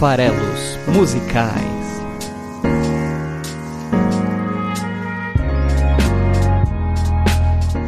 Farelos Musicais.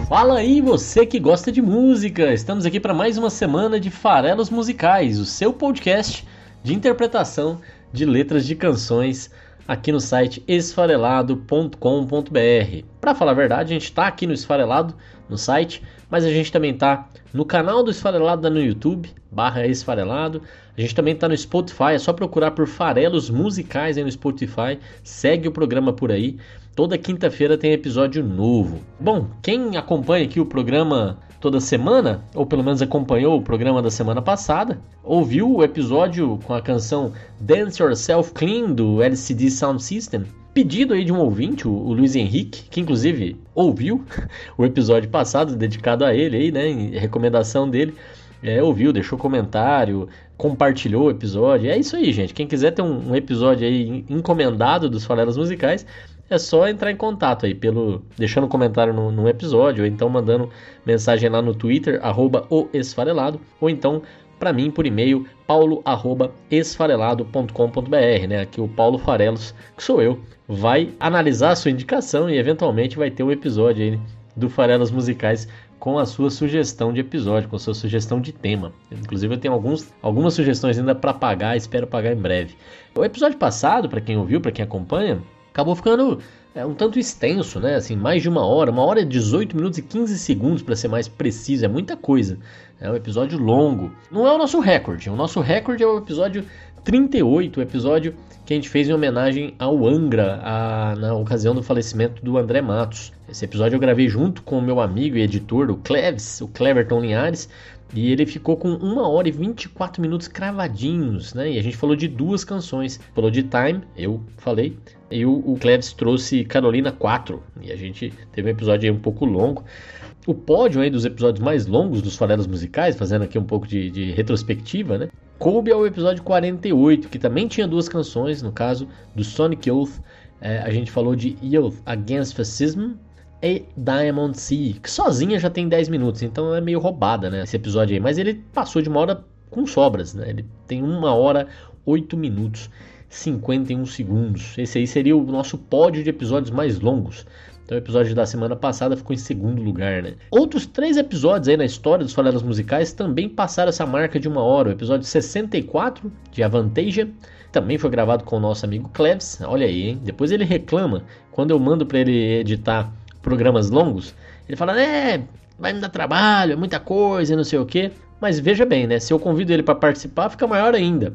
Fala aí, você que gosta de música! Estamos aqui para mais uma semana de Farelos Musicais, o seu podcast de interpretação de letras de canções aqui no site esfarelado.com.br. Para falar a verdade, a gente está aqui no Esfarelado, no site, mas a gente também está no canal do Esfarelado no YouTube, barra Esfarelado. A gente também está no Spotify, é só procurar por Farelos Musicais aí no Spotify, segue o programa por aí. Toda quinta-feira tem episódio novo. Bom, quem acompanha aqui o programa toda semana, ou pelo menos acompanhou o programa da semana passada, ouviu o episódio com a canção Dance Yourself Clean do LCD Sound System, pedido aí de um ouvinte, o Luiz Henrique, que inclusive ouviu o episódio passado dedicado a ele aí, né, em recomendação dele. É, ouviu, deixou comentário, compartilhou o episódio. É isso aí, gente. Quem quiser ter um, um episódio aí encomendado dos Falelas Musicais, é só entrar em contato aí, pelo deixando um comentário no, no episódio, ou então mandando mensagem lá no Twitter, arroba o esfarelado, ou então para mim por e-mail, paulo@esfarelado.com.br, né? Aqui o Paulo Farelos, que sou eu, vai analisar a sua indicação e eventualmente vai ter um episódio aí do Farelos Musicais com a sua sugestão de episódio, com a sua sugestão de tema. Inclusive eu tenho alguns, algumas sugestões ainda para pagar, espero pagar em breve. O episódio passado, para quem ouviu, para quem acompanha, acabou ficando é, um tanto extenso, né? Assim, mais de uma hora, uma hora e 18 minutos e 15 segundos para ser mais preciso, é muita coisa. É um episódio longo. Não é o nosso recorde, o nosso recorde é o episódio 38, o episódio que a gente fez em homenagem ao Angra, a, na ocasião do falecimento do André Matos. Esse episódio eu gravei junto com o meu amigo e editor, o Cleves, o Cleverton Linhares, e ele ficou com 1 hora e 24 minutos cravadinhos, né? E a gente falou de duas canções. Falou de Time, eu falei, e o, o Cleves trouxe Carolina 4. E a gente teve um episódio aí um pouco longo. O pódio aí dos episódios mais longos dos farelos musicais, fazendo aqui um pouco de, de retrospectiva, né? Coube ao episódio 48, que também tinha duas canções, no caso do Sonic Youth. É, a gente falou de Youth Against Fascism e Diamond Sea, que sozinha já tem 10 minutos, então é meio roubada, né, esse episódio aí. Mas ele passou de uma hora com sobras, né? Ele tem uma hora, 8 minutos, 51 segundos. Esse aí seria o nosso pódio de episódios mais longos. Então o episódio da semana passada ficou em segundo lugar, né? Outros três episódios aí na história dos Falelas Musicais também passaram essa marca de uma hora. O episódio 64, de Avantasia, também foi gravado com o nosso amigo Cleves. Olha aí, hein? Depois ele reclama, quando eu mando para ele editar programas longos, ele fala, é, vai me dar trabalho, é muita coisa, não sei o que. Mas veja bem, né? Se eu convido ele para participar, fica maior ainda.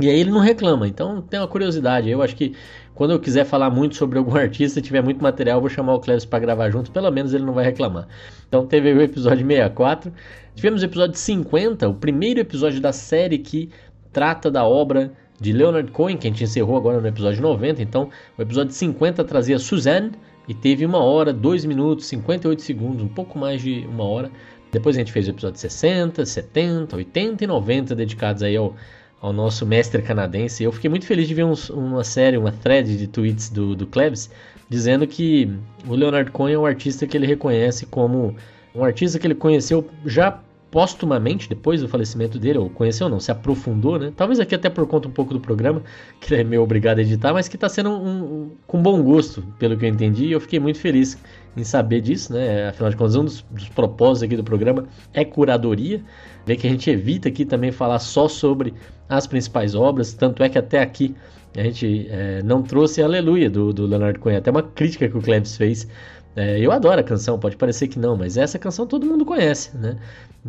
E aí ele não reclama. Então tem uma curiosidade. Eu acho que quando eu quiser falar muito sobre algum artista, tiver muito material, eu vou chamar o Cleves para gravar junto. Pelo menos ele não vai reclamar. Então teve o episódio 64. Tivemos o episódio 50, o primeiro episódio da série que trata da obra de Leonard Cohen, que a gente encerrou agora no episódio 90. Então o episódio 50 trazia Suzanne e teve uma hora, 2 minutos, 58 segundos, um pouco mais de uma hora. Depois a gente fez o episódio 60, 70, 80 e 90 dedicados aí ao, ao nosso mestre canadense. Eu fiquei muito feliz de ver uns, uma série, uma thread de tweets do, do Klebs, dizendo que o Leonard Cohen é um artista que ele reconhece como um artista que ele conheceu já póstumamente, depois do falecimento dele, ou conheceu não, se aprofundou, né? Talvez aqui até por conta um pouco do programa, que é meio obrigado a editar, mas que está sendo um, um, com bom gosto, pelo que eu entendi, e eu fiquei muito feliz em saber disso, né? Afinal de contas, um dos, dos propósitos aqui do programa é curadoria, ver que a gente evita aqui também falar só sobre as principais obras, tanto é que até aqui a gente é, não trouxe Aleluia do, do Leonardo Cohen, até uma crítica que o Klebs fez é, eu adoro a canção, pode parecer que não, mas essa canção todo mundo conhece, né?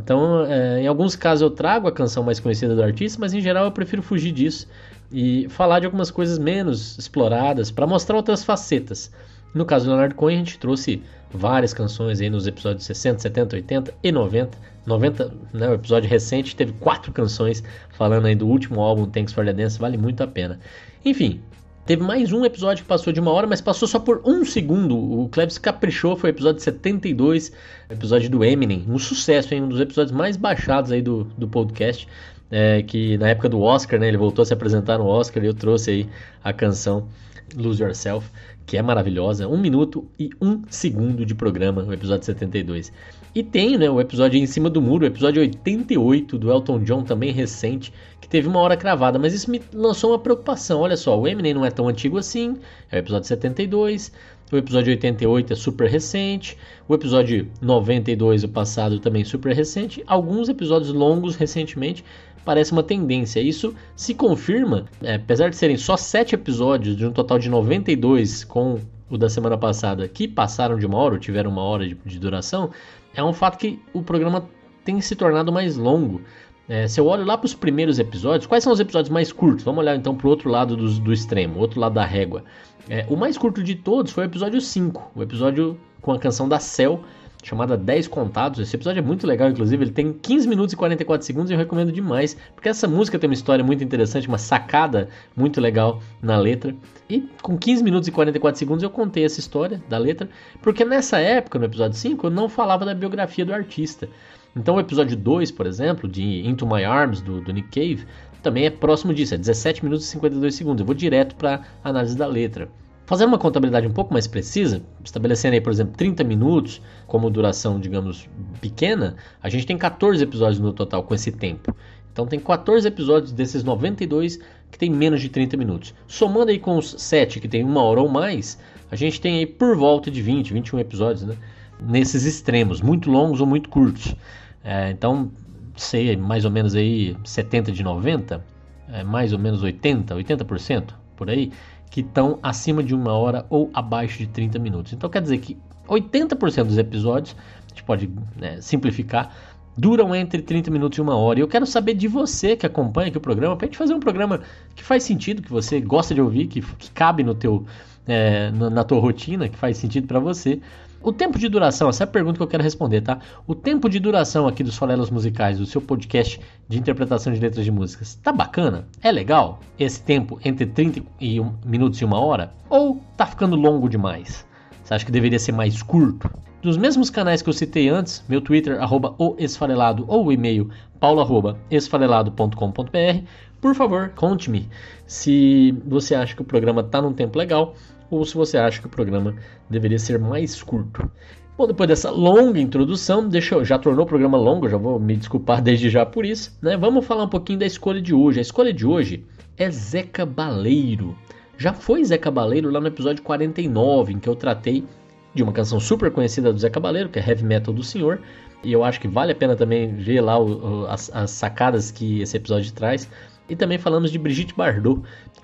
Então, é, em alguns casos eu trago a canção mais conhecida do artista, mas em geral eu prefiro fugir disso e falar de algumas coisas menos exploradas para mostrar outras facetas. No caso do Leonardo Cohen, a gente trouxe várias canções aí nos episódios 60, 70, 80 e 90. 90, né, o episódio recente teve quatro canções falando aí do último álbum Thanks for the Dance, vale muito a pena. Enfim, Teve mais um episódio que passou de uma hora, mas passou só por um segundo. O Klebs caprichou, foi o episódio 72, episódio do Eminem. Um sucesso, hein? Um dos episódios mais baixados aí do, do podcast. É, que na época do Oscar, né? Ele voltou a se apresentar no Oscar e eu trouxe aí a canção Lose Yourself, que é maravilhosa. Um minuto e um segundo de programa, o episódio 72. E tem né, o episódio Em Cima do Muro, o episódio 88 do Elton John, também recente, que teve uma hora cravada. Mas isso me lançou uma preocupação. Olha só, o Eminem não é tão antigo assim, é o episódio 72. O episódio 88 é super recente. O episódio 92, o passado, também super recente. Alguns episódios longos recentemente parece uma tendência. Isso se confirma, é, apesar de serem só 7 episódios de um total de 92 com o da semana passada que passaram de uma hora ou tiveram uma hora de, de duração, é um fato que o programa tem se tornado mais longo. É, se eu olho lá para os primeiros episódios, quais são os episódios mais curtos? Vamos olhar então para o outro lado do, do extremo, o outro lado da régua. É, o mais curto de todos foi o episódio 5, o episódio com a canção da Cell, chamada 10 Contados. Esse episódio é muito legal, inclusive, ele tem 15 minutos e 44 segundos e eu recomendo demais, porque essa música tem uma história muito interessante, uma sacada muito legal na letra. E com 15 minutos e 44 segundos eu contei essa história da letra, porque nessa época, no episódio 5, eu não falava da biografia do artista. Então o episódio 2, por exemplo, de Into My Arms, do, do Nick Cave, também é próximo disso, é 17 minutos e 52 segundos. Eu vou direto para análise da letra. Fazendo uma contabilidade um pouco mais precisa, estabelecendo aí, por exemplo, 30 minutos como duração, digamos, pequena, a gente tem 14 episódios no total com esse tempo. Então tem 14 episódios desses 92 que tem menos de 30 minutos. Somando aí com os 7 que tem uma hora ou mais, a gente tem aí por volta de 20, 21 episódios, né? nesses extremos, muito longos ou muito curtos. É, então, sei, mais ou menos aí 70 de 90, é, mais ou menos 80, 80% por aí, que estão acima de uma hora ou abaixo de 30 minutos. Então quer dizer que 80% dos episódios, a gente pode né, simplificar, duram entre 30 minutos e uma hora. E eu quero saber de você que acompanha aqui o programa, para a gente fazer um programa que faz sentido, que você gosta de ouvir, que, que cabe no teu, é, na, na tua rotina, que faz sentido para você. O tempo de duração, essa é a pergunta que eu quero responder, tá? O tempo de duração aqui dos Falelos Musicais, do seu podcast de interpretação de letras de músicas, tá bacana? É legal? Esse tempo entre 30 e um, minutos e uma hora? Ou tá ficando longo demais? Você acha que deveria ser mais curto? Dos mesmos canais que eu citei antes, meu Twitter, arroba o esfarelado, ou o e-mail, paulo, arroba, esfarelado.com.br, por favor, conte-me se você acha que o programa tá num tempo legal ou se você acha que o programa deveria ser mais curto. Bom, depois dessa longa introdução, deixa eu, já tornou o programa longo, já vou me desculpar desde já por isso, né? Vamos falar um pouquinho da escolha de hoje. A escolha de hoje é Zeca Baleiro. Já foi Zeca Baleiro lá no episódio 49, em que eu tratei de uma canção super conhecida do Zeca Baleiro, que é Heavy Metal do Senhor, e eu acho que vale a pena também ver lá o, o, as, as sacadas que esse episódio traz. E também falamos de Brigitte Bardot,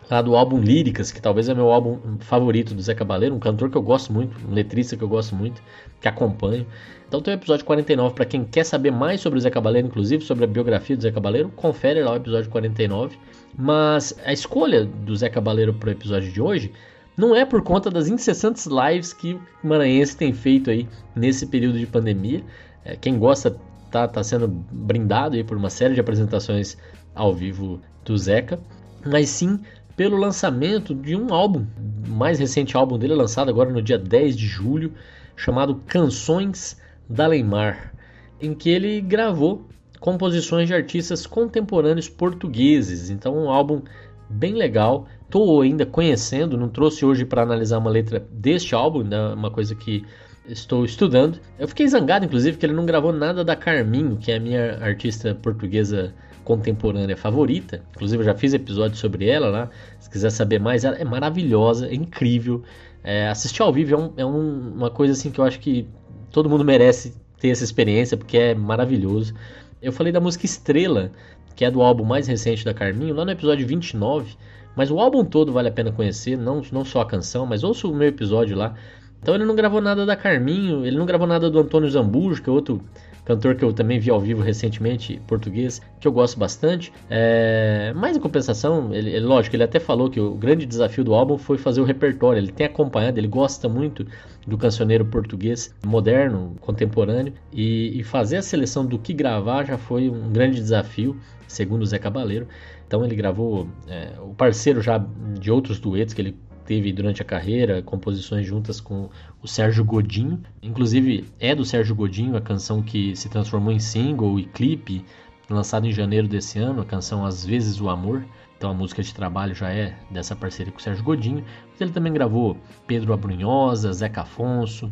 lá do álbum Líricas, que talvez é meu álbum favorito do Zé Cabaleiro, um cantor que eu gosto muito, um letrista que eu gosto muito, que acompanho. Então tem o episódio 49 para quem quer saber mais sobre o Zé Cabaleiro, inclusive sobre a biografia do Zé Cabaleiro, confere lá o episódio 49. Mas a escolha do Zé Cabaleiro para o episódio de hoje não é por conta das incessantes lives que o Maranhense tem feito aí nesse período de pandemia. É, quem gosta tá, tá sendo brindado aí por uma série de apresentações ao vivo do Zeca, mas sim pelo lançamento de um álbum, o mais recente álbum dele lançado agora no dia 10 de julho, chamado Canções da Leimar, em que ele gravou composições de artistas contemporâneos portugueses. Então, um álbum bem legal. Estou ainda conhecendo, não trouxe hoje para analisar uma letra deste álbum, né? uma coisa que estou estudando. Eu fiquei zangado, inclusive, que ele não gravou nada da Carminho, que é a minha artista portuguesa contemporânea favorita. Inclusive, eu já fiz episódio sobre ela lá. Se quiser saber mais, ela é maravilhosa, é incrível. É, assistir ao vivo é, um, é um, uma coisa assim que eu acho que todo mundo merece ter essa experiência, porque é maravilhoso. Eu falei da música Estrela, que é do álbum mais recente da Carminho, lá no episódio 29. Mas o álbum todo vale a pena conhecer, não, não só a canção, mas ouça o meu episódio lá. Então ele não gravou nada da Carminho, ele não gravou nada do Antônio Zambujo, que é outro cantor que eu também vi ao vivo recentemente, português, que eu gosto bastante. É... Mas em compensação, ele, ele, lógico, ele até falou que o grande desafio do álbum foi fazer o repertório. Ele tem acompanhado, ele gosta muito do cancioneiro português moderno, contemporâneo, e, e fazer a seleção do que gravar já foi um grande desafio, segundo o Zé Cabaleiro. Então ele gravou é, o parceiro já de outros duetos que ele teve durante a carreira, composições juntas com o Sérgio Godinho. Inclusive, é do Sérgio Godinho a canção que se transformou em single e clipe lançado em janeiro desse ano, a canção Às vezes o Amor. Então a música de trabalho já é dessa parceria com o Sérgio Godinho. Mas ele também gravou Pedro Abrunhosa, Zeca Afonso,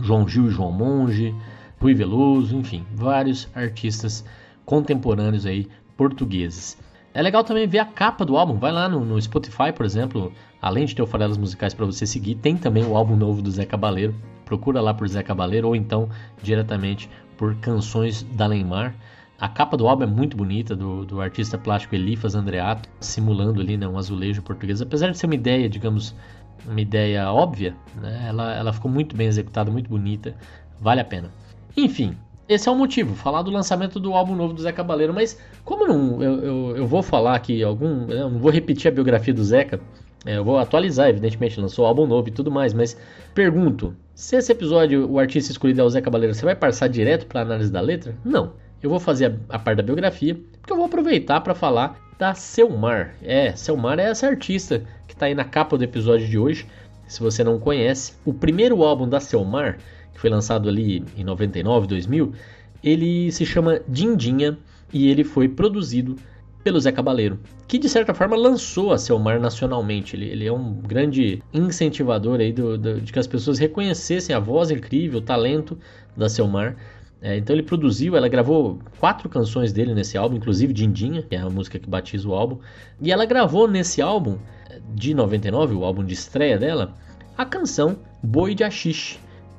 João Gil e João Monge, Rui Veloso, enfim, vários artistas contemporâneos aí portugueses. É legal também ver a capa do álbum. Vai lá no, no Spotify, por exemplo, além de ter o Farelas Musicais para você seguir, tem também o álbum novo do Zé Cabaleiro. Procura lá por Zé Cabaleiro ou então diretamente por Canções da Leimar. A capa do álbum é muito bonita, do, do artista plástico Elifas Andreato, simulando ali né, um azulejo português. Apesar de ser uma ideia, digamos, uma ideia óbvia, né, ela, ela ficou muito bem executada, muito bonita, vale a pena. Enfim, esse é o motivo, falar do lançamento do álbum novo do Zé Cabaleiro, mas como não, eu, eu, eu vou falar aqui algum. Não vou repetir a biografia do Zeca, é, eu vou atualizar, evidentemente, lançou álbum novo e tudo mais, mas pergunto: se esse episódio o artista escolhido é o Zé Cabaleiro, você vai passar direto para análise da letra? Não eu vou fazer a, a parte da biografia, porque eu vou aproveitar para falar da Selmar. É, Selmar é essa artista que está aí na capa do episódio de hoje. Se você não conhece, o primeiro álbum da Selmar, que foi lançado ali em 99, 2000, ele se chama Dindinha e ele foi produzido pelo Zé Cabaleiro, que de certa forma lançou a Selmar nacionalmente. Ele, ele é um grande incentivador aí do, do, de que as pessoas reconhecessem a voz incrível, o talento da Selmar. É, então ele produziu, ela gravou quatro canções dele nesse álbum, inclusive Dindinha, que é a música que batiza o álbum. E ela gravou nesse álbum de 99, o álbum de estreia dela, a canção Boi de Axixe,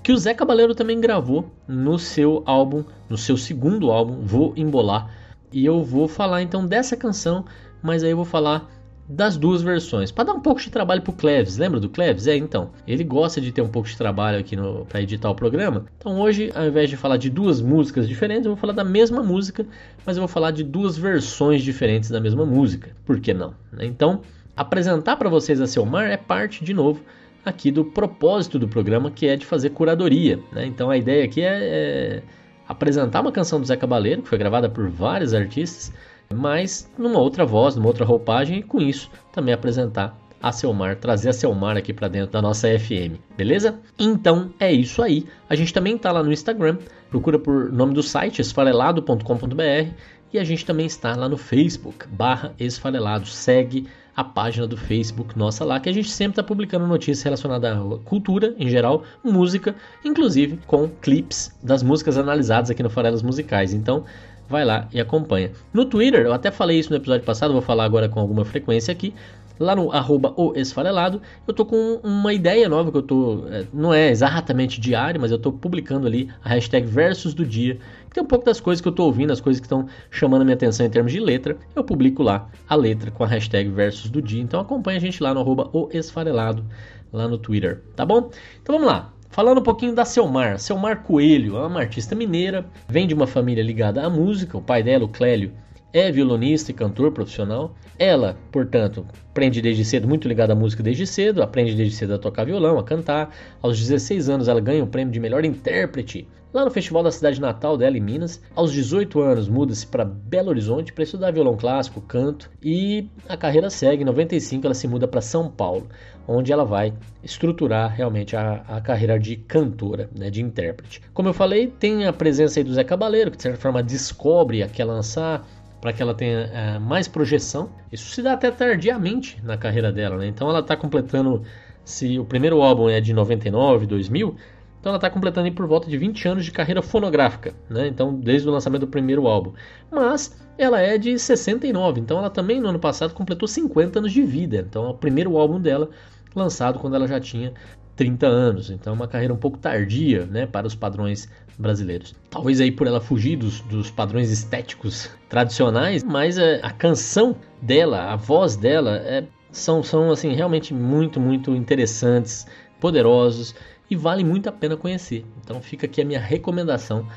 que o Zé Cabaleiro também gravou no seu álbum, no seu segundo álbum, Vou Embolar. E eu vou falar então dessa canção, mas aí eu vou falar das duas versões, para dar um pouco de trabalho pro Cleves. Lembra do Cleves? É, então, ele gosta de ter um pouco de trabalho aqui para editar o programa. Então hoje, ao invés de falar de duas músicas diferentes, eu vou falar da mesma música, mas eu vou falar de duas versões diferentes da mesma música. Por que não? Né? Então, apresentar para vocês a Selmar é parte, de novo, aqui do propósito do programa, que é de fazer curadoria. Né? Então a ideia aqui é, é apresentar uma canção do Zé Cabaleiro, que foi gravada por vários artistas, mas numa outra voz, numa outra roupagem, e com isso também apresentar a Selmar, trazer a Selmar aqui para dentro da nossa FM, beleza? Então é isso aí. A gente também está lá no Instagram, procura por nome do site esfarelado.com.br e a gente também está lá no Facebook, barra esfarelado. Segue a página do Facebook nossa lá, que a gente sempre está publicando notícias relacionadas à cultura em geral, música, inclusive com clips das músicas analisadas aqui no Farelas Musicais. Então vai lá e acompanha. No Twitter, eu até falei isso no episódio passado, vou falar agora com alguma frequência aqui. Lá no arroba o esfarelado, eu tô com uma ideia nova que eu tô. É, não é exatamente diário, mas eu tô publicando ali a hashtag versus do dia. Tem um pouco das coisas que eu tô ouvindo, as coisas que estão chamando a minha atenção em termos de letra. Eu publico lá a letra com a hashtag versus do dia. Então acompanha a gente lá no arroba o esfarelado, lá no Twitter, tá bom? Então vamos lá. Falando um pouquinho da Selmar. Selmar Coelho é uma artista mineira, vem de uma família ligada à música. O pai dela, o Clélio, é violonista e cantor profissional. Ela, portanto, aprende desde cedo, muito ligada à música desde cedo, aprende desde cedo a tocar violão, a cantar. Aos 16 anos ela ganha o prêmio de melhor intérprete lá no festival da cidade natal dela em Minas. Aos 18 anos muda-se para Belo Horizonte para estudar violão clássico, canto e a carreira segue. Em 95 ela se muda para São Paulo, onde ela vai estruturar realmente a, a carreira de cantora, né, de intérprete. Como eu falei, tem a presença aí do Zé Cabaleiro, que de certa forma descobre a quer lançar para que ela tenha é, mais projeção. Isso se dá até tardiamente na carreira dela, né? Então ela está completando, se o primeiro álbum é de 99, 2000, então ela está completando por volta de 20 anos de carreira fonográfica, né? Então desde o lançamento do primeiro álbum. Mas ela é de 69, então ela também no ano passado completou 50 anos de vida. Então é o primeiro álbum dela lançado quando ela já tinha 30 anos, então é uma carreira um pouco tardia, né, para os padrões brasileiros. Talvez aí por ela fugir dos, dos padrões estéticos tradicionais, mas é, a canção dela, a voz dela, é, são, são assim realmente muito, muito interessantes, poderosos e vale muito a pena conhecer. Então fica aqui a minha recomendação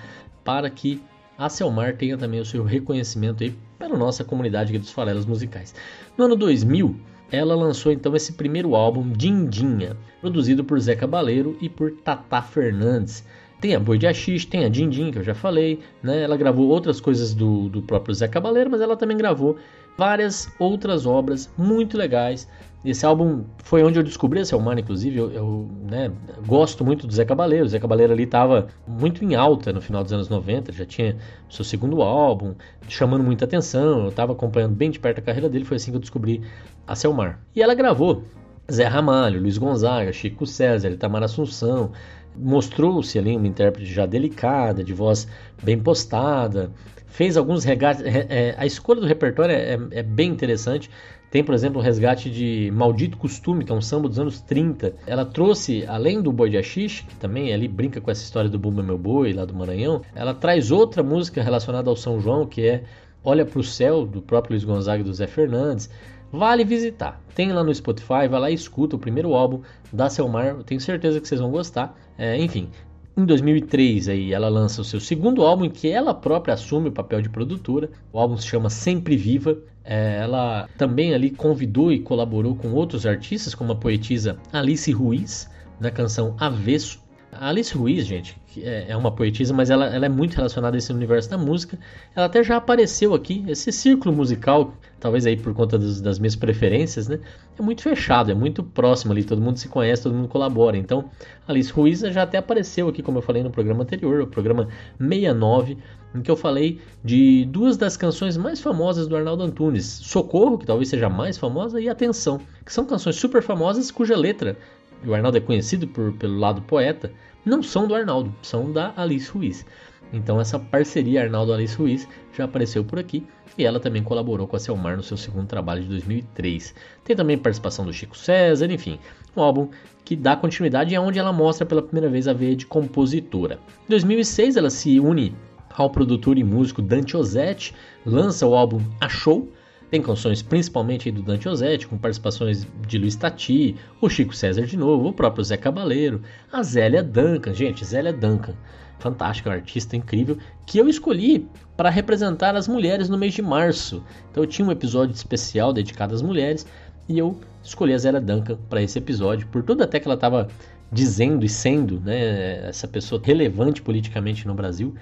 para que a Selmar tenha também o seu reconhecimento aí pela nossa comunidade dos farelas musicais. No ano 2000, ela lançou então esse primeiro álbum, Dindinha, produzido por Zé Cabaleiro e por Tata Fernandes. Tem a Boi de Axis, tem a Dindim, que eu já falei, né? Ela gravou outras coisas do, do próprio Zé Cabaleiro, mas ela também gravou várias outras obras muito legais Esse álbum foi onde eu descobri a Selmar, inclusive. Eu, eu né, gosto muito do Zé Cabaleiro. O Zé Cabaleiro ali estava muito em alta no final dos anos 90, já tinha seu segundo álbum, chamando muita atenção. Eu estava acompanhando bem de perto a carreira dele. Foi assim que eu descobri a Selmar. E ela gravou Zé Ramalho, Luiz Gonzaga, Chico César, Itamar Assunção. Mostrou-se ali uma intérprete já delicada, de voz bem postada, fez alguns regates. É, a escolha do repertório é, é, é, bem interessante. Tem, por exemplo, o resgate de Maldito Costume, que é um samba dos anos 30. Ela trouxe, além do Boi de Axixe, que também ali brinca com essa história do Bumba Meu Boi, lá do Maranhão, ela traz outra música relacionada ao São João, que é Olha para o Céu, do próprio Luiz Gonzaga e do Zé Fernandes. Vale visitar. Tem lá no Spotify, vai lá e escuta o primeiro álbum da Selmar. Eu tenho certeza que vocês vão gostar. É, enfim, em 2003 aí ela lança o seu segundo álbum em que ela própria assume o papel de produtora. O álbum se chama Sempre Viva. É, ela também ali convidou e colaborou com outros artistas, como a poetisa Alice Ruiz, na canção Avesso. A Alice Ruiz, gente, é, é uma poetisa, mas ela, ela, é muito relacionada a esse universo da música. Ela até já apareceu aqui, esse círculo musical, talvez aí por conta dos, das minhas preferências, né? É muito fechado, é muito próximo ali, todo mundo se conhece, todo mundo colabora. Então, Alice Ruiz já até apareceu aqui, como eu falei no programa anterior, o programa 69, em que eu falei de duas das canções mais famosas do Arnaldo Antunes, Socorro, que talvez seja a mais famosa, e Atenção, que são canções super famosas cuja letra e o Arnaldo é conhecido por, pelo lado poeta, não são do Arnaldo, são da Alice Ruiz. Então essa parceria Arnaldo-Alice Ruiz já apareceu por aqui e ela também colaborou com a Selmar no seu segundo trabalho de 2003. Tem também participação do Chico César, enfim, um álbum que dá continuidade e é onde ela mostra pela primeira vez a veia de compositora. Em 2006 ela se une ao produtor e músico Dante Ozzetti, lança o álbum A Show, tem canções principalmente do Dante Ozzetti, com participações de Luiz Tati, o Chico César de novo, o próprio Zé Cabaleiro, a Zélia Duncan. Gente, Zélia Duncan, fantástica, uma artista incrível, que eu escolhi para representar as mulheres no mês de março. Então eu tinha um episódio especial dedicado às mulheres e eu escolhi a Zélia Duncan para esse episódio, por tudo até que ela estava dizendo e sendo né, essa pessoa relevante politicamente no Brasil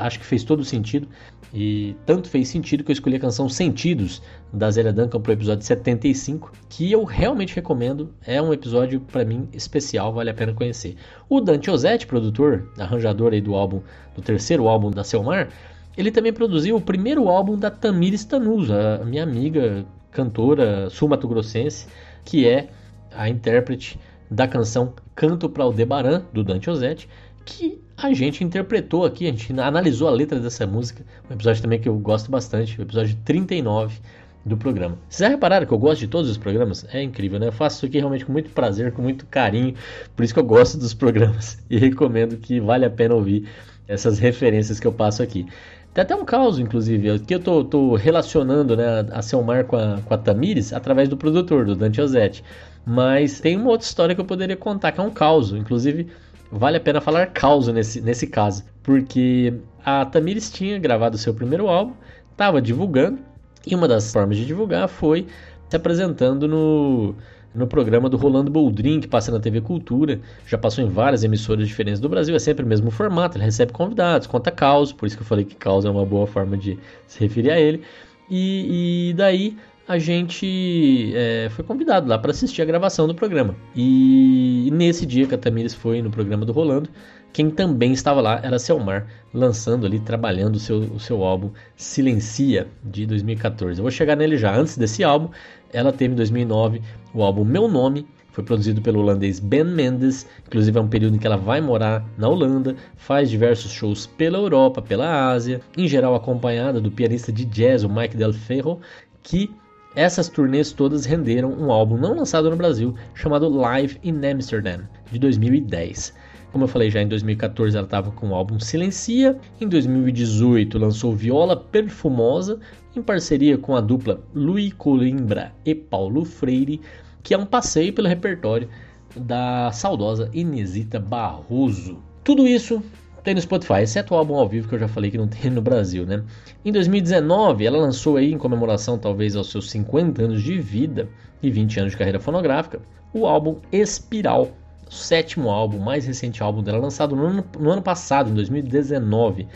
acho que fez todo sentido. E tanto fez sentido que eu escolhi a canção Sentidos, da Zélia Duncan, para o episódio 75, que eu realmente recomendo. É um episódio, para mim, especial, vale a pena conhecer. O Dante Ozzetti, produtor, arranjador aí do álbum, do terceiro álbum da Selmar, ele também produziu o primeiro álbum da Tamires Tanus, a minha amiga cantora sul-mato-grossense, que é a intérprete da canção Canto para Aldebaran, do Dante Ozzetti, que a gente interpretou aqui, a gente analisou a letra dessa música, um episódio também que eu gosto bastante, o episódio 39 do programa. Vocês já repararam que eu gosto de todos os programas? É incrível, né? Eu faço isso aqui realmente com muito prazer, com muito carinho, por isso que eu gosto dos programas e recomendo que vale a pena ouvir essas referências que eu passo aqui. Tem até um caso, inclusive, que eu tô, tô relacionando né, a Selmar com a, com a Tamires através do produtor, do Dante Ozzetti. Mas tem uma outra história que eu poderia contar, que é um caos. Inclusive, vale a pena falar causa nesse, nesse caso, porque a Tamires tinha gravado seu primeiro álbum, estava divulgando, e uma das formas de divulgar foi se apresentando no, no programa do Rolando Boldrin, que passa na TV Cultura, já passou em várias emissoras diferentes do Brasil, é sempre o mesmo formato, ele recebe convidados, conta caos, por isso que eu falei que caos é uma boa forma de se referir a ele, e, e daí a gente é, foi convidado lá para assistir a gravação do programa. E nesse dia que a Tamires foi no programa do Rolando, quem também estava lá era Selmar, lançando ali, trabalhando o seu, o seu álbum Silencia, de 2014. Eu vou chegar nele já. Antes desse álbum, ela teve em 2009 o álbum Meu Nome, foi produzido pelo holandês Ben Mendes, inclusive é um período em que ela vai morar na Holanda, faz diversos shows pela Europa, pela Ásia, em geral acompanhada do pianista de jazz, o Mike Del Ferro, que essas turnês todas renderam um álbum não lançado no Brasil chamado Live in Amsterdam, de 2010. Como eu falei já, em 2014 ela estava com o álbum Silencia, em 2018 lançou Viola Perfumosa, em parceria com a dupla Louis Colimbra e Paulo Freire, que é um passeio pelo repertório da saudosa Inesita Barroso. Tudo isso tem no Spotify, exceto o álbum ao vivo que eu já falei que não tem no Brasil, né? Em 2019, ela lançou aí, em comemoração talvez aos seus 50 anos de vida e 20 anos de carreira fonográfica, o álbum Espiral, sétimo álbum, mais recente álbum dela, lançado no ano, no ano passado, em 2019.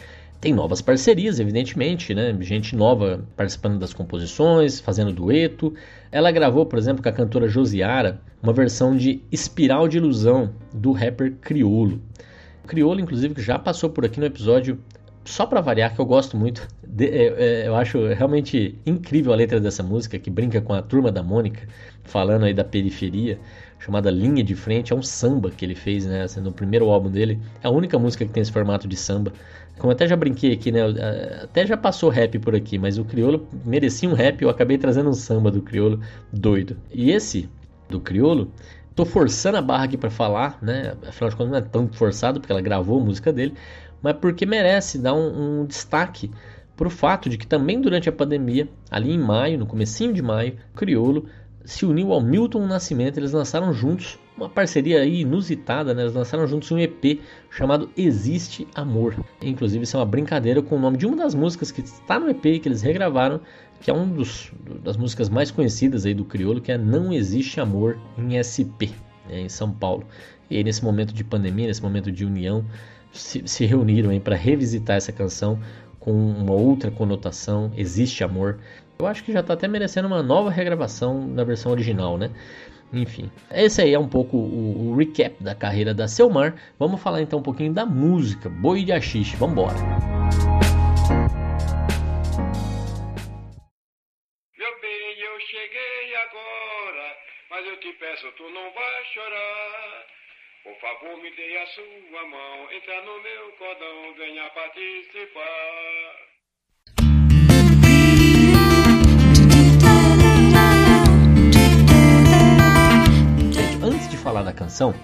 Tem novas parcerias, evidentemente, né? Gente nova participando das composições, fazendo dueto. Ela gravou, por exemplo, com a cantora Josiara, uma versão de Espiral de Ilusão do rapper Criolo. Criolo, inclusive, já passou por aqui no episódio só para variar, que eu gosto muito, de, é, é, eu acho realmente incrível a letra dessa música, que brinca com a turma da Mônica, falando aí da periferia, chamada Linha de Frente, é um samba que ele fez né, assim, no primeiro álbum dele, é a única música que tem esse formato de samba. Como até já brinquei aqui, né, até já passou rap por aqui, mas o Criolo merecia um rap, eu acabei trazendo um samba do Criolo doido. E esse, do Criolo, tô forçando a barra aqui para falar, né, afinal de contas não é tão forçado, porque ela gravou a música dele, mas porque merece dar um, um destaque para o fato de que também durante a pandemia, ali em maio, no comecinho de maio, Criolo se uniu ao Milton Nascimento, eles lançaram juntos uma parceria inusitada, né? Eles lançaram juntos um EP chamado Existe Amor. Inclusive, isso é uma brincadeira com o nome de uma das músicas que está no EP que eles regravaram, que é uma das músicas mais conhecidas aí do Criolo, que é Não Existe Amor em SP, né? em São Paulo. E aí, nesse momento de pandemia, nesse momento de união, se, se reuniram para revisitar essa canção com uma outra conotação, Existe Amor. Eu acho que já está até merecendo uma nova regravação na versão original, né? Enfim, esse aí é um pouco o, o, recap da carreira da Selmar. Vamos falar então um pouquinho da música, Boi de Axixe. Vamos favor, me dê a sua mão, entra no meu cordão, venha participar. Antes de falar da canção,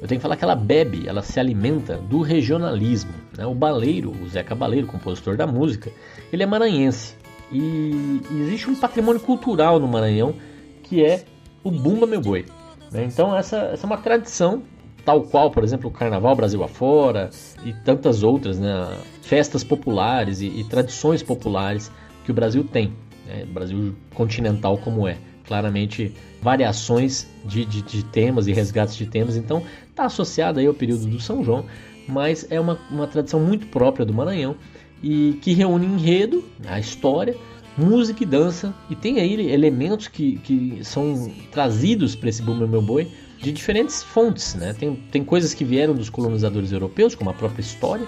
eu tenho que falar que ela bebe, ela se alimenta do regionalismo. Né? O Baleiro, o Zé Cabaleiro, compositor da música, ele é maranhense. E existe um patrimônio cultural no Maranhão que é o Bumba Meu Boi. Né? Então essa, essa é uma tradição, tal qual, por exemplo, o Carnaval Brasil afora e tantas outras, né? festas populares e, e tradições populares que o Brasil tem. Né? Brasil continental como é. Claramente variações de, de, de temas e resgates de temas, então está associado aí ao período do São João, mas é uma, uma tradição muito própria do Maranhão e que reúne enredo, a história, música e dança, e tem aí elementos que, que são trazidos para esse Bumba Meu Boi de diferentes fontes. Né? Tem, tem coisas que vieram dos colonizadores europeus, como a própria história.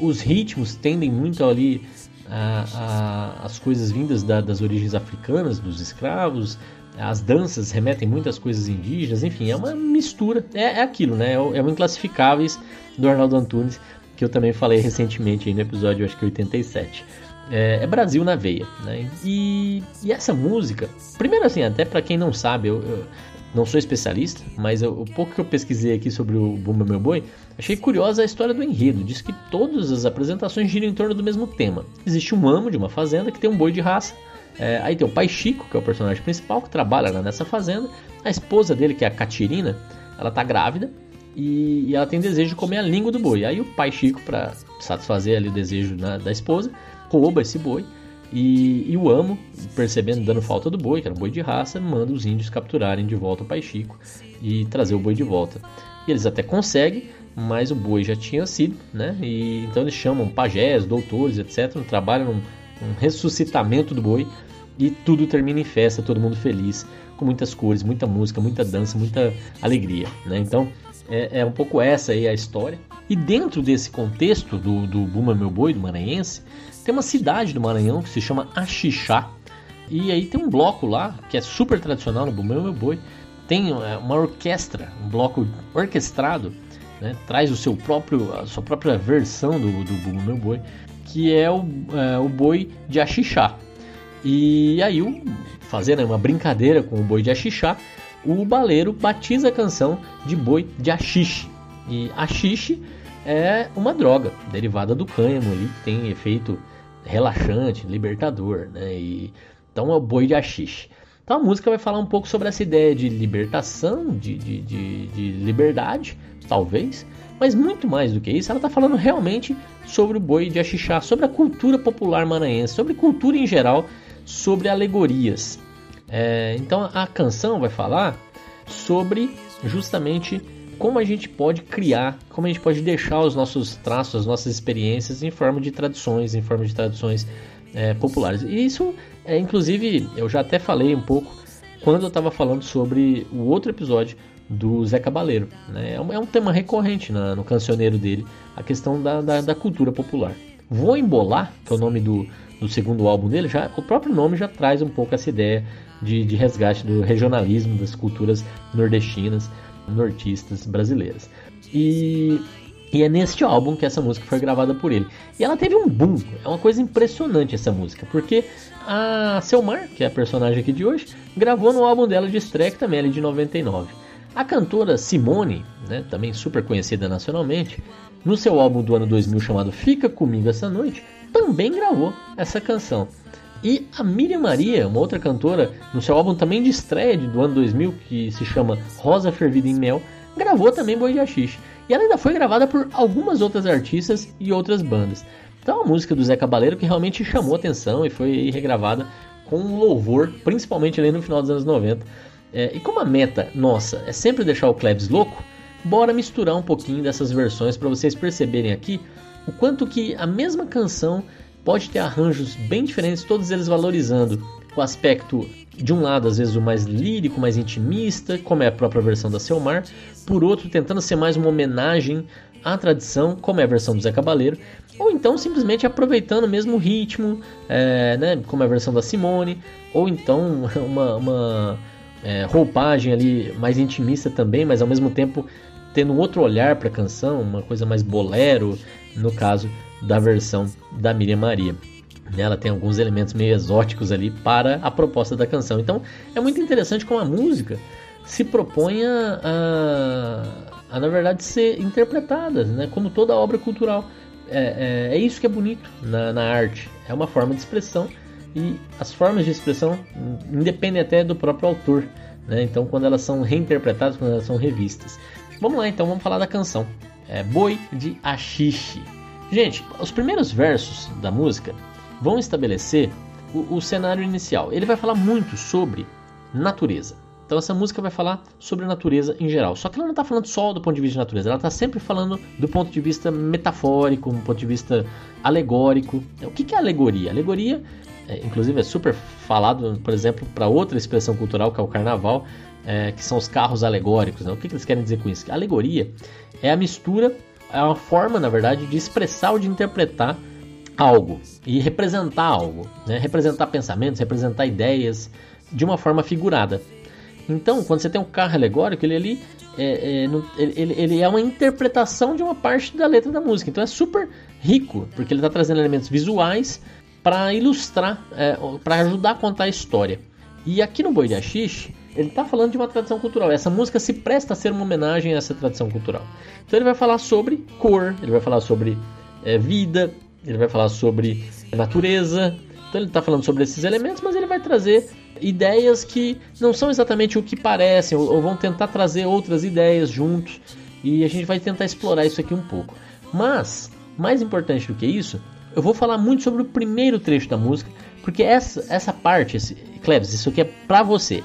Os ritmos tendem muito ali a, a, as coisas vindas da, das origens africanas, dos escravos. As danças remetem muitas coisas indígenas, enfim, é uma mistura. É, é aquilo, né? É o, é o Inclassificáveis do Arnaldo Antunes, que eu também falei recentemente no episódio, acho que 87 é, é Brasil na veia, né? E, e, essa música, primeiro assim, até para quem não sabe, eu, eu não sou especialista, mas eu, o pouco que eu pesquisei aqui sobre o Bumba Meu Boi, achei curiosa a história do enredo. Diz que todas as apresentações giram em torno do mesmo tema. Existe um amo de uma fazenda que tem um boi de raça. É, aí tem o pai Chico, que é o personagem principal, que trabalha nessa fazenda. A esposa dele, que é a Catirina, ela tá grávida e, e, ela tem desejo de comer a língua do boi. Aí o pai Chico, para satisfazer ali o desejo na, da esposa, rouba esse boi e, e, o amo, percebendo dando falta do boi, que era um boi de raça, manda os índios capturarem de volta o pai Chico e trazer o boi de volta. E eles até conseguem, mas o boi já tinha sido, né? E então eles chamam pajés, doutores, etc. Trabalham num, num ressuscitamento do boi e tudo termina em festa, todo mundo feliz, com muitas cores, muita música, muita dança, muita alegria, né? Então é, é um pouco essa aí a história. E dentro desse contexto do, do Buma Meu Boi, do Maranhense, tem uma cidade do Maranhão que se chama Axixá. E aí tem um bloco lá que é super tradicional no Bumeu Meu Boi. Tem é, uma orquestra, um bloco orquestrado, né? traz o seu próprio, a sua própria versão do, do Bumeu Meu Boi, que é o, é, o boi de Axixá. E aí, fazendo uma brincadeira com o boi de Axixá, o baleiro batiza a canção de boi de Axixe. E Axixe é uma droga derivada do cânhamo ali, que tem efeito relaxante, libertador, né? E, então é o boi de axixe. Então a música vai falar um pouco sobre essa ideia de libertação, de, de, de, de liberdade, talvez, mas muito mais do que isso, ela está falando realmente sobre o boi de axixá, sobre a cultura popular maranhense, sobre cultura em geral, sobre alegorias. É, então a canção vai falar sobre justamente como a gente pode criar, como a gente pode deixar os nossos traços, as nossas experiências em forma de tradições, em forma de tradições é, populares. E isso, é, inclusive, eu já até falei um pouco quando eu estava falando sobre o outro episódio do Zé Cabaleiro. Né? É, um, é um tema recorrente na, no cancioneiro dele, a questão da, da, da, cultura popular. Vou Embolar, que é o nome do, do segundo álbum dele, já, o próprio nome já traz um pouco essa ideia de, de resgate do regionalismo das culturas nordestinas, nortistas brasileiras. E e é neste álbum que essa música foi gravada por ele. E ela teve um boom. É uma coisa impressionante essa música. Porque a Selmar, que é a personagem aqui de hoje, gravou no álbum dela de estreia, que também é de 99. A cantora Simone, né, também super conhecida nacionalmente, no seu álbum do ano 2000 chamado Fica Comigo Essa Noite, também gravou essa canção. E a Miriam Maria, uma outra cantora, no seu álbum também de estreia do ano 2000, que se chama Rosa Fervida em Mel, gravou também Boi de Axixe. E ela ainda foi gravada por algumas outras artistas e outras bandas. Então, a música do Zé Cabaleiro que realmente chamou atenção e foi regravada com louvor, principalmente ali no final dos anos 90. É, e como a meta nossa é sempre deixar o Klebs louco, bora misturar um pouquinho dessas versões para vocês perceberem aqui o quanto que a mesma canção pode ter arranjos bem diferentes, todos eles valorizando o aspecto de um lado, às vezes o mais lírico, mais intimista, como é a própria versão da Selmar, por outro, tentando ser mais uma homenagem à tradição, como é a versão do Zé Cabaleiro, ou então simplesmente aproveitando mesmo o ritmo, é, né, como é a versão da Simone, ou então uma, uma é, roupagem ali mais intimista também, mas ao mesmo tempo tendo um outro olhar para a canção, uma coisa mais bolero, no caso da versão da Miriam Maria. Ela tem alguns elementos meio exóticos ali para a proposta da canção. Então é muito interessante como a música se propõe a, a, a na verdade, ser interpretada, né? como toda obra cultural. É, é, é isso que é bonito na, na arte. É uma forma de expressão e as formas de expressão independem até do próprio autor. Né? Então, quando elas são reinterpretadas, quando elas são revistas. Vamos lá, então, vamos falar da canção. É Boi de Axixe. Gente, os primeiros versos da música vão estabelecer o, o cenário inicial. Ele vai falar muito sobre natureza. Então essa música vai falar sobre a natureza em geral. Só que ela não está falando só do ponto de vista de natureza, ela está sempre falando do ponto de vista metafórico, do ponto de vista alegórico. O que é alegoria? Alegoria, é, inclusive, é super falado, por exemplo, para outra expressão cultural que é o carnaval, é, que são os carros alegóricos. Né? O que, eles querem dizer com isso? Alegoria é a mistura, é uma forma, na verdade, de expressar ou de interpretar algo e representar algo, né? representar pensamentos, representar ideias de uma forma figurada. Então, quando você tem um carro alegórico, ele ali é, é, ele, ele, é uma interpretação de uma parte da letra da música. Então é super rico, porque ele está trazendo elementos visuais para ilustrar, é, para ajudar a contar a história. E aqui no Boi de Axixe, ele está falando de uma tradição cultural. Essa música se presta a ser uma homenagem a essa tradição cultural. Então ele vai falar sobre cor, ele vai falar sobre é, vida, ele vai falar sobre natureza. Então ele está falando sobre esses elementos, mas ele vai trazer ideias que não são exatamente o que parecem, ou, ou vão tentar trazer outras ideias juntos, e a gente vai tentar explorar isso aqui um pouco. Mas, mais importante do que isso, eu vou falar muito sobre o primeiro trecho da música, porque essa, essa parte, esse, Cleves, isso aqui é pra você.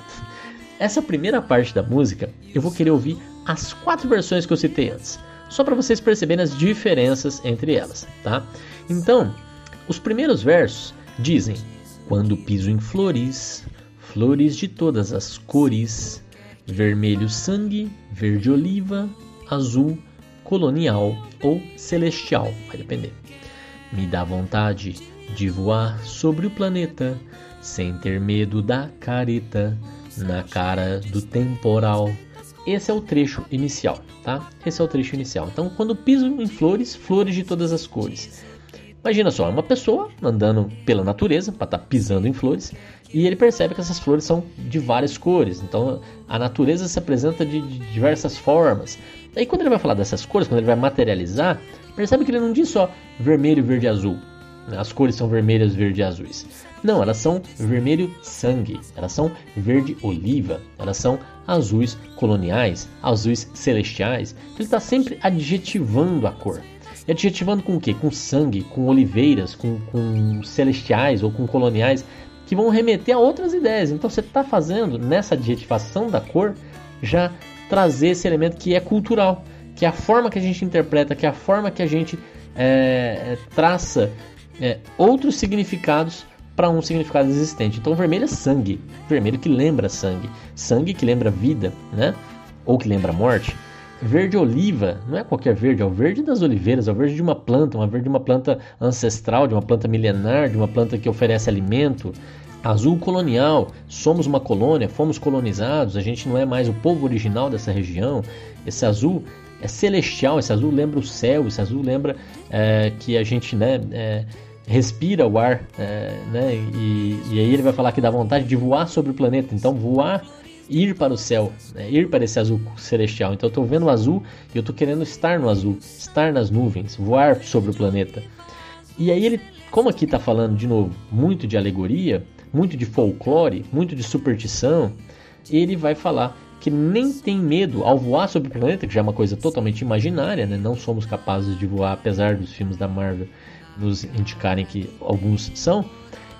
Essa primeira parte da música, eu vou querer ouvir as quatro versões que eu citei antes, só para vocês perceberem as diferenças entre elas, tá? Então, os primeiros versos dizem: Quando piso em flores, flores de todas as cores, vermelho sangue, verde oliva, azul, colonial ou celestial, vai depender. Me dá vontade de voar sobre o planeta, sem ter medo da careta, na cara do temporal. Esse é o trecho inicial, tá? Esse é o trecho inicial. Então, quando piso em flores, flores de todas as cores. Imagina só, uma pessoa andando pela natureza, para estar tá pisando em flores, e ele percebe que essas flores são de várias cores. Então a natureza se apresenta de, de diversas formas. Aí quando ele vai falar dessas cores, quando ele vai materializar, percebe que ele não diz só vermelho, verde e azul. As cores são vermelhas, verde e azuis. Não, elas são vermelho sangue, elas são verde oliva, elas são azuis coloniais, azuis celestiais. Ele está sempre adjetivando a cor. E adjetivando com o quê? Com sangue, com oliveiras, com, com celestiais ou com coloniais, que vão remeter a outras ideias. Então você está fazendo nessa adjetivação da cor já trazer esse elemento que é cultural, que é a forma que a gente interpreta, que é a forma que a gente é, é traça é, outros significados para um significado existente. Então, vermelho é sangue, vermelho que lembra sangue, sangue que lembra vida, né? Ou que lembra morte. Verde oliva, não é qualquer verde, é o verde das oliveiras, é o verde de uma planta, uma verde de uma planta ancestral, de uma planta milenar, de uma planta que oferece alimento. Azul colonial, somos uma colônia, fomos colonizados, a gente não é mais o povo original dessa região. Esse azul é celestial, esse azul lembra o céu, esse azul lembra é, que a gente né, é, respira o ar, é, né, e, e, aí ele vai falar que dá vontade de voar sobre o planeta. Então, voar, ir para o céu, né, ir para esse azul celestial. Então, eu estou vendo o azul e eu estou querendo estar no azul, estar nas nuvens, voar sobre o planeta. E aí ele, como aqui está falando de novo muito de alegoria, muito de folclore, muito de superstição, ele vai falar que nem tem medo ao voar sobre o planeta, que já é uma coisa totalmente imaginária, né? não somos capazes de voar, apesar dos filmes da Marvel nos indicarem que alguns são.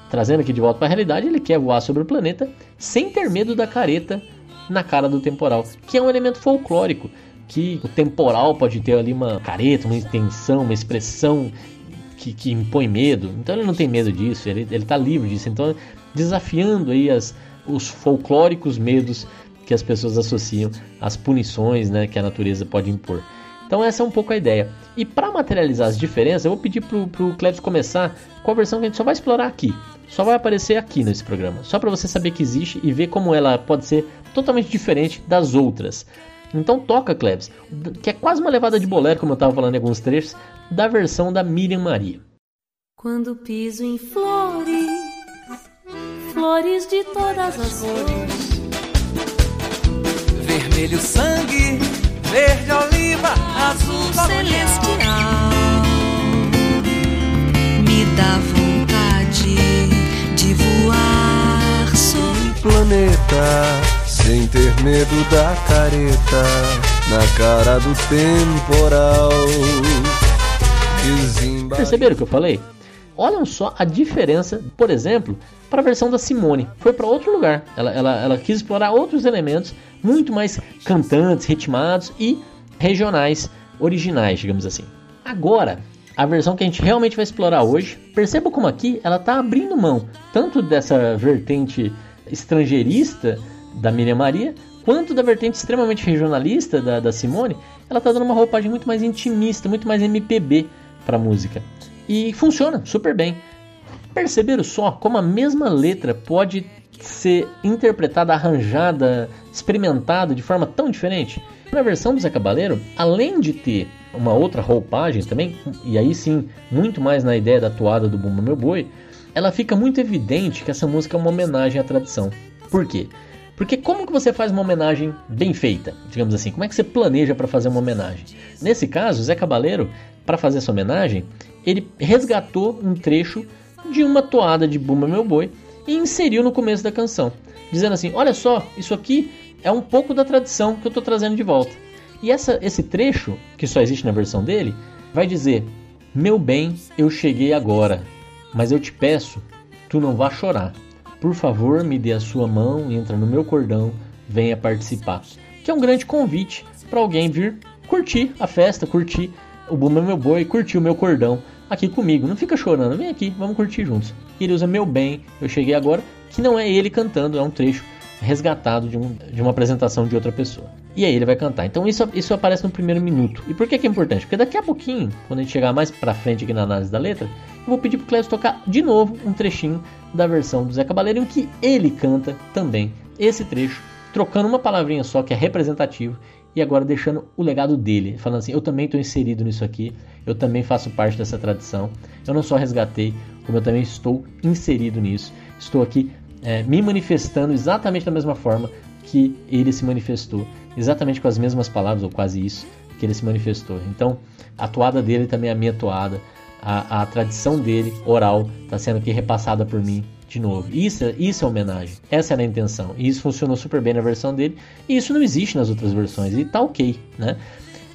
Trazendo aqui de volta para a realidade, ele quer voar sobre o planeta sem ter medo da careta na cara do temporal, que é um elemento folclórico, que o temporal pode ter ali uma careta, uma intenção, uma expressão que, que impõe medo. Então ele não tem medo disso, ele está livre disso. Então desafiando aí as, os folclóricos medos que as pessoas associam às punições né, que a natureza pode impor. Então essa é um pouco a ideia. E para materializar as diferenças, eu vou pedir para o Cleves começar com a versão que a gente só vai explorar aqui. Só vai aparecer aqui nesse programa. Só para você saber que existe e ver como ela pode ser totalmente diferente das outras. Então toca, Cleves, que é quase uma levada de bolero, como eu estava falando em alguns trechos, da versão da Miriam Maria. Quando piso em flores flores de todas as cores. Vermelho sangue, verde oliva, azul celestial. Me dá vontade de voar sobre o planeta, sem ter medo da careta, na cara do temporal. Perceberam o que eu falei? Olhem só a diferença, por exemplo, para a versão da Simone. Foi para outro lugar. Ela, ela, ela quis explorar outros elementos muito mais cantantes, ritmados e regionais, originais, digamos assim. Agora, a versão que a gente realmente vai explorar hoje, perceba como aqui ela está abrindo mão tanto dessa vertente estrangeirista da Miriam Maria, quanto da vertente extremamente regionalista da, da Simone, ela está dando uma roupagem muito mais intimista, muito mais MPB para a música. E funciona super bem. Perceberam só como a mesma letra pode ser interpretada, arranjada, experimentada de forma tão diferente? Na versão do Zé Cabaleiro, além de ter uma outra roupagem também, e aí sim, muito mais na ideia da toada do Bumba Meu Boi, ela fica muito evidente que essa música é uma homenagem à tradição. Por quê? Porque como que você faz uma homenagem bem feita, digamos assim? Como é que você planeja para fazer uma homenagem? Nesse caso, Zé Cabaleiro, para fazer essa homenagem, ele resgatou um trecho de uma toada de Bumba Meu Boi e inseriu no começo da canção, dizendo assim: Olha só, isso aqui é um pouco da tradição que eu estou trazendo de volta. E essa, esse trecho, que só existe na versão dele, vai dizer: Meu bem, eu cheguei agora, mas eu te peço, tu não vá chorar. Por favor, me dê a sua mão, entra no meu cordão, venha participar. Que é um grande convite para alguém vir curtir a festa, curtir o Bumba Meu Boi, curtir o meu cordão aqui comigo. Não fica chorando, vem aqui, vamos curtir juntos. Ele usa Meu Bem, Eu Cheguei Agora, que não é ele cantando, é um trecho resgatado de, um, de uma apresentação de outra pessoa. E aí ele vai cantar. Então isso, isso aparece no primeiro minuto. E por que, que é importante? Porque daqui a pouquinho, quando a gente chegar mais pra frente aqui na análise da letra, eu vou pedir pro Clécio tocar de novo um trechinho da versão do Zé Cabaleiro em que ele canta também esse trecho, trocando uma palavrinha só que é representativo e agora deixando o legado dele, falando assim: eu também estou inserido nisso aqui, eu também faço parte dessa tradição, eu não só resgatei, como eu também estou inserido nisso, estou aqui é, me manifestando exatamente da mesma forma que ele se manifestou, exatamente com as mesmas palavras, ou quase isso, que ele se manifestou. Então, a toada dele também é a minha toada, a, a tradição dele, oral, está sendo aqui repassada por mim de novo. Isso, isso é homenagem. Essa era a intenção. E isso funcionou super bem na versão dele. E isso não existe nas outras versões. E tá ok, né?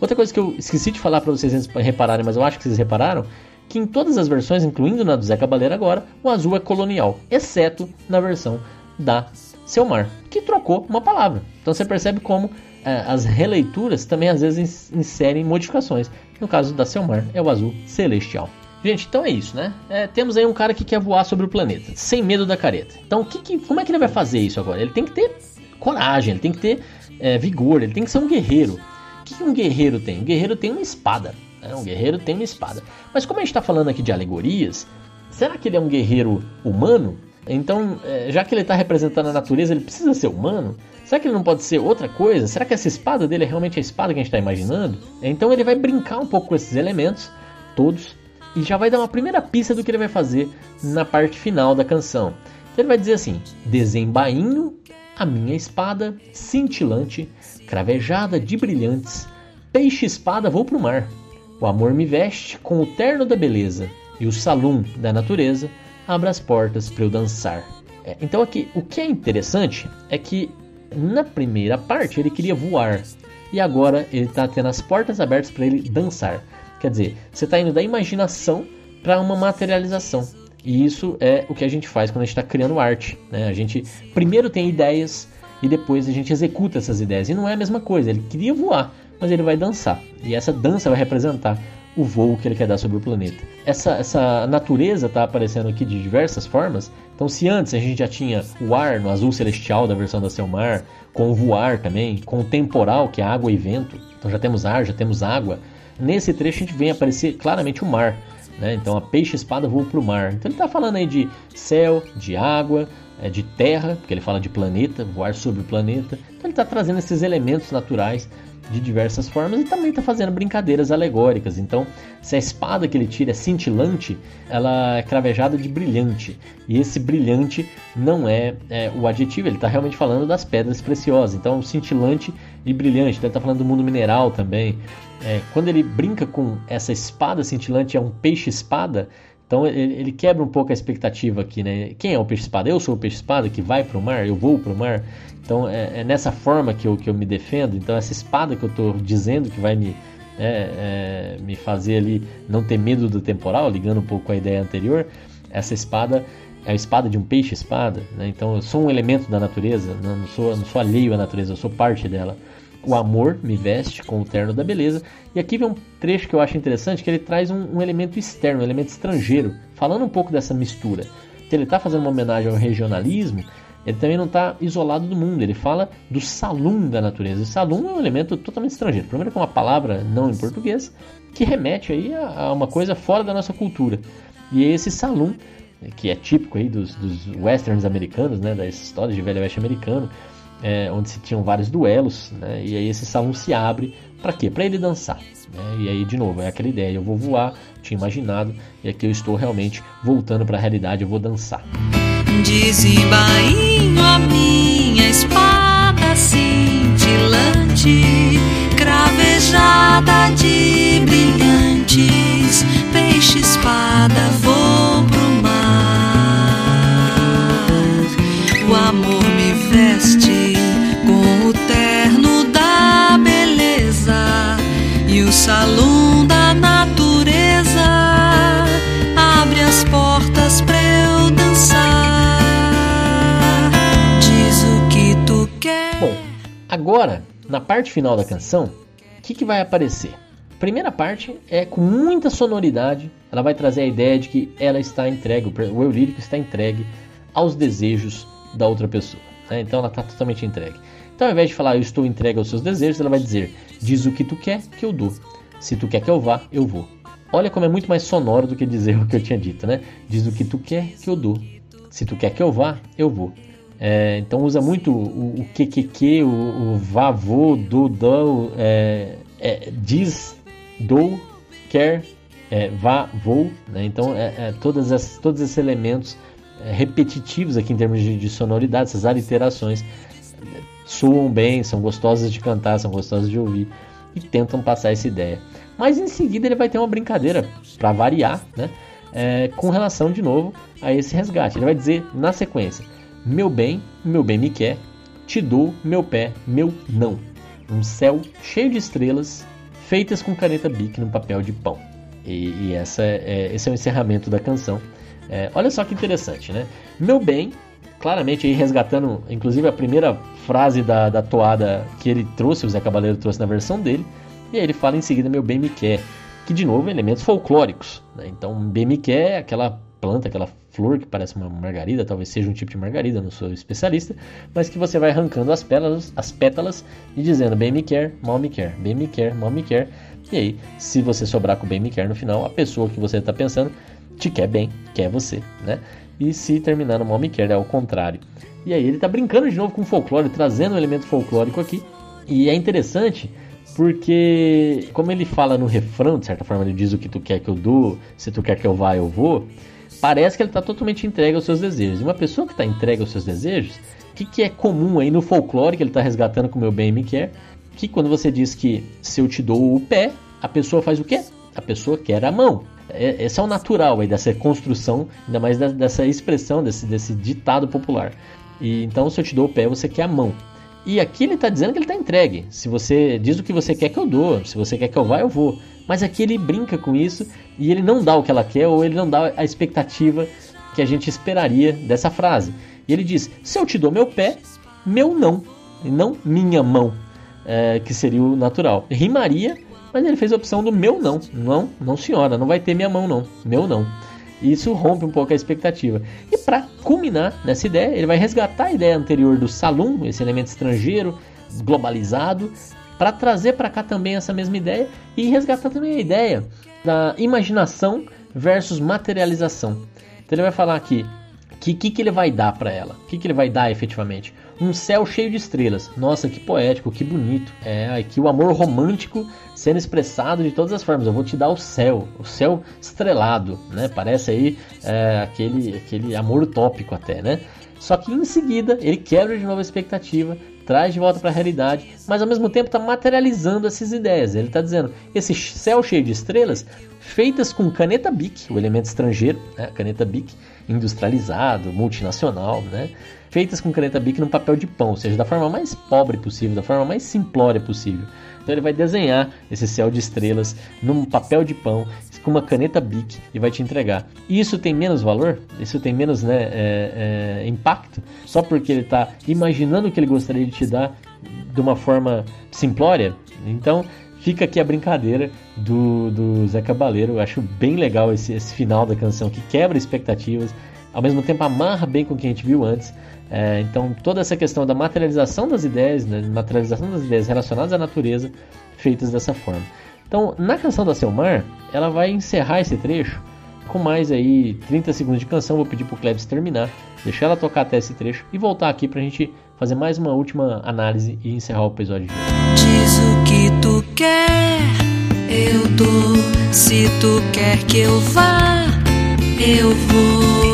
Outra coisa que eu esqueci de falar para vocês repararem, mas eu acho que vocês repararam, que em todas as versões, incluindo na do Zé Cabaleiro agora, o azul é colonial, exceto na versão da Selmar, que trocou uma palavra. Então você percebe como é, as releituras também às vezes inserem modificações. No caso da Selmar, é o azul celestial. Gente, então é isso, né? É, temos aí um cara que quer voar sobre o planeta, sem medo da careta. Então, que, que, como é que ele vai fazer isso agora? Ele tem que ter coragem, ele tem que ter é, vigor, ele tem que ser um guerreiro. O que, que um guerreiro tem? Um guerreiro tem uma espada. Né? Um guerreiro tem uma espada. Mas como a gente está falando aqui de alegorias, será que ele é um guerreiro humano? Então, é, já que ele está representando a natureza, ele precisa ser humano? Será que ele não pode ser outra coisa? Será que essa espada dele é realmente a espada que a gente está imaginando? Então ele vai brincar um pouco com esses elementos, todos, e já vai dar uma primeira pista do que ele vai fazer na parte final da canção. Então ele vai dizer assim: Desembainho a minha espada, cintilante, cravejada de brilhantes, peixe-espada vou pro mar. O amor me veste com o terno da beleza, e o salão da natureza abre as portas para eu dançar. É, então aqui, o que é interessante é que na primeira parte ele queria voar, e agora ele está tendo as portas abertas para ele dançar. Quer dizer, você está indo da imaginação para uma materialização. E isso é o que a gente faz quando a gente está criando arte. Né? A gente primeiro tem ideias e depois a gente executa essas ideias. E não é a mesma coisa. Ele queria voar, mas ele vai dançar. E essa dança vai representar o voo que ele quer dar sobre o planeta. Essa, essa natureza está aparecendo aqui de diversas formas. Então, se antes a gente já tinha o ar no azul celestial da versão da Selmar, com o voar também, com o temporal, que é água e vento. Então já temos ar, já temos água. Nesse trecho a gente vem aparecer claramente o mar. Né? Então a peixe-espada voa para o mar. Então ele está falando aí de céu, de água, é, de terra, porque ele fala de planeta, voar sobre o planeta. Então ele está trazendo esses elementos naturais de diversas formas e também está fazendo brincadeiras alegóricas. Então, se a espada que ele tira é cintilante, ela é cravejada de brilhante. E esse brilhante não é, é o adjetivo, ele está realmente falando das pedras preciosas. Então, cintilante e brilhante. Ele está falando do mundo mineral também. É, quando ele brinca com essa espada cintilante, é um peixe-espada. Então ele, ele, quebra um pouco a expectativa aqui, né? Quem é o peixe-espada? Eu sou o peixe-espada que vai para o mar, eu vou para o mar. Então é, é, nessa forma que eu, que eu me defendo. Então essa espada que eu estou dizendo que vai me, é, é, me fazer ali não ter medo do temporal, ligando um pouco com a ideia anterior, essa espada é a espada de um peixe-espada. Né? Então eu sou um elemento da natureza, não sou, não sou alheio à natureza, eu sou parte dela. O amor me veste com o terno da beleza. E aqui vem um trecho que eu acho interessante, que ele traz um, um elemento externo, um elemento estrangeiro, falando um pouco dessa mistura. Então, ele está fazendo uma homenagem ao regionalismo, ele também não está isolado do mundo, ele fala do salum da natureza. E salum é um elemento totalmente estrangeiro. Primeiro que é uma palavra não em português, que remete aí a, uma coisa fora da nossa cultura. E esse salum, que é típico aí dos, dos westerns americanos, né, das histórias de velho oeste americano, é, onde se tinham vários duelos, né, e aí esse salão se abre para quê? Para ele dançar. Né? E aí, de novo, é aquela ideia: eu vou voar, tinha imaginado, e aqui eu estou realmente voltando para a realidade, eu vou dançar. Desembainho a minha espada cintilante, cravejada de brilhantes, peixe espada vou Agora, na parte final da canção, o que, que vai aparecer? primeira parte é com muita sonoridade, ela vai trazer a ideia de que ela está entregue, o eu lírico está entregue aos desejos da outra pessoa. Né? Então ela está totalmente entregue. Então ao invés de falar eu estou entregue aos seus desejos, ela vai dizer diz o que tu quer que eu dou. Se tu quer que eu vá, eu vou. Olha como é muito mais sonoro do que dizer o que eu tinha dito, né? Diz o que tu quer que eu dou. Se tu quer que eu vá, eu vou. É, então usa muito o, que, que, o, o vavô, do, do, é, é, diz, dou, quer, é, vá, vou. Né? Então é, é, todas as, todos esses elementos é, repetitivos aqui em termos de, de sonoridade, essas aliterações, soam bem, são gostosas de cantar, são gostosas de ouvir e tentam passar essa ideia. Mas em seguida ele vai ter uma brincadeira para variar, né? com relação de novo a esse resgate. Ele vai dizer na sequência meu bem, meu bem me quer, te dou meu pé, meu não. Um céu cheio de estrelas, feitas com caneta bic no papel de pão. E, e essa é, esse é o encerramento da canção. É, olha só que interessante, né? Meu bem claramente aí resgatando, inclusive a primeira frase da, da toada que ele trouxe, o Zé Cabaleiro trouxe na versão dele, e aí ele fala em seguida meu bem me quer, que de novo elementos folclóricos, né? então bem me quer é aquela planta, aquela flor que parece uma margarida, talvez seja um tipo de margarida, não sou especialista, mas que você vai arrancando as pétalas, as pétalas e dizendo bem me quer, mal me quer, bem me quer, mal me quer. E aí, se você sobrar com bem me quer no final, a pessoa que você está pensando te quer bem, quer você, né? E se terminar no mal me quer, é o contrário. E aí ele está brincando de novo com folclore, trazendo um elemento folclórico aqui. E é interessante porque, como ele fala no refrão, de certa forma, ele diz o que tu quer que eu dou, se tu quer que eu vá, eu vou parece que ele está totalmente entregue aos seus desejos. E uma pessoa que está entregue aos seus desejos, o que, que é comum aí no folclore que ele está resgatando com o meu bem me quer? Que quando você diz que se eu te dou o pé, a pessoa faz o quê? A pessoa quer a mão. É, esse é o natural aí dessa construção, ainda mais dessa expressão, desse, desse ditado popular. E então, se eu te dou o pé, você quer a mão. E aqui ele está dizendo que ele está entregue. Se você diz o que você quer que eu dou, se você quer que eu vá, eu vou. Mas aqui ele brinca com isso e ele não dá o que ela quer ou ele não dá a expectativa que a gente esperaria dessa frase. E ele diz: Se eu te dou meu pé, meu não, e não minha mão, é, que seria o natural. Rimaria, mas ele fez a opção do meu não. Não, não senhora, não vai ter minha mão não, meu não. Isso rompe um pouco a expectativa. E para culminar nessa ideia, ele vai resgatar a ideia anterior do salão, esse elemento estrangeiro, globalizado, para trazer para cá também essa mesma ideia e resgatar também a ideia da imaginação versus materialização. Então ele vai falar aqui que que, que ele vai dar para ela, o que, que ele vai dar efetivamente. Um céu cheio de estrelas. Nossa, que poético, que bonito. É, aqui o amor romântico sendo expressado de todas as formas. Eu vou te dar o céu, o céu estrelado, né? Parece aí é, aquele, aquele amor utópico até, né? Só que em seguida ele quebra de novo a expectativa, traz de volta para a realidade, mas ao mesmo tempo está materializando essas ideias. Ele está dizendo: esse céu cheio de estrelas, feitas com caneta Bic, o elemento estrangeiro, né? caneta Bic, industrializado, multinacional, né? feitas com caneta Bic num papel de pão, ou seja, da forma mais pobre possível, da forma mais simplória possível. Então ele vai desenhar esse céu de estrelas num papel de pão com uma caneta Bic e vai te entregar. E isso tem menos valor? Isso tem menos né, é, é, impacto? Só porque ele está imaginando o que ele gostaria de te dar de uma forma simplória? Então fica aqui a brincadeira do, do Zé Cabaleiro. Eu acho bem legal esse, esse final da canção que quebra expectativas, ao mesmo tempo amarra bem com o que a gente viu antes. É, então toda essa questão da materialização das ideias, né, materialização das ideias relacionadas à natureza, feitas dessa forma. Então, na canção da Selmar, ela vai encerrar esse trecho com mais aí 30 segundos de canção. Vou pedir pro Klebs terminar, deixar ela tocar até esse trecho e voltar aqui pra gente fazer mais uma última análise e encerrar o episódio de. Diz o que tu quer, eu dou. Se tu quer que eu vá, eu vou.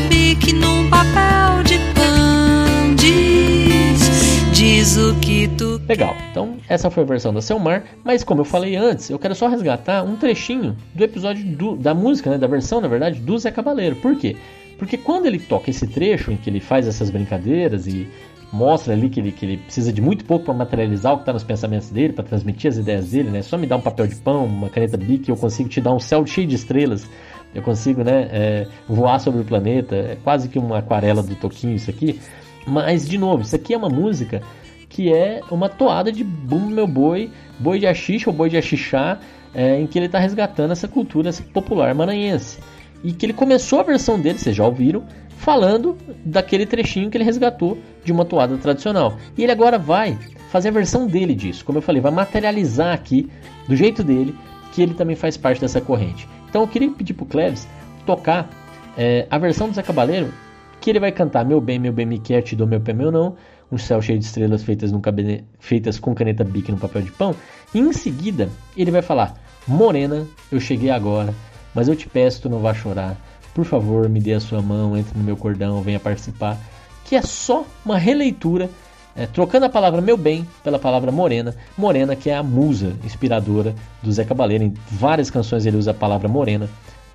Caneta bique num papel de pão. Diz, diz o que tu Legal, então essa foi a versão da Selmar, mas como eu falei antes, eu quero só resgatar um trechinho do episódio do- da música, né, da versão, na verdade, do Zé Cabaleiro. Por quê? Porque quando ele toca esse trecho em que ele faz essas brincadeiras e mostra ali que ele, que ele precisa de muito pouco para materializar o que está nos pensamentos dele, para transmitir as ideias dele, né? Só me dá um papel de pão, uma caneta Bic, eu consigo te dar um céu cheio de estrelas, eu consigo, né, é, voar sobre o planeta, é quase que uma aquarela do Toquinho isso aqui. Mas, de novo, isso aqui é uma música que é uma toada de Bum Meu Boi, Boi de Axixa ou Boi de Axixá, é, em que ele está resgatando essa cultura popular maranhense. E que ele começou a versão dele, vocês já ouviram, falando daquele trechinho que ele resgatou de uma toada tradicional. E ele agora vai fazer a versão dele disso, como eu falei, vai materializar aqui, do jeito dele, que ele também faz parte dessa corrente. Então eu queria pedir pro Cleves tocar é, a versão do Zé Cabaleiro, que ele vai cantar Meu bem, meu bem me quer, te dou meu pé, meu não, um céu cheio de estrelas feitas, cabine... feitas com caneta bique no papel de pão. E em seguida, ele vai falar: Morena, eu cheguei agora, mas eu te peço, tu não vá chorar. Por favor, me dê a sua mão, entre no meu cordão, venha participar. Que é só uma releitura, é, trocando a palavra meu bem pela palavra morena. Morena, que é a musa inspiradora do Zé Cabaleiro. Em várias canções ele usa a palavra morena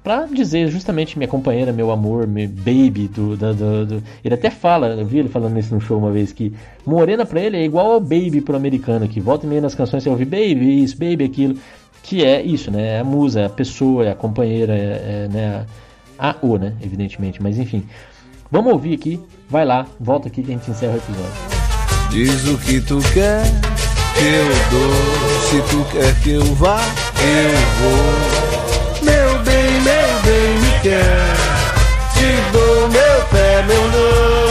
Pra dizer justamente minha companheira, meu amor, meu baby do, do, do, do, Ele até fala, eu vi ele falando isso no show uma vez, que morena pra ele é igual ao baby pro americano, que volta e meia nas canções você ouve baby, isso, baby, aquilo. Que é isso, né? É a musa, é a pessoa, é a companheira, é, é né? A O, né? Evidentemente, mas enfim. Vamos ouvir aqui, vai lá, volta aqui que a gente encerra o episódio. Diz o que tu quer, que eu dou. Se tu quer que eu vá, eu vou. Meu bem, meu bem, me quer. Te dou meu pé, meu não.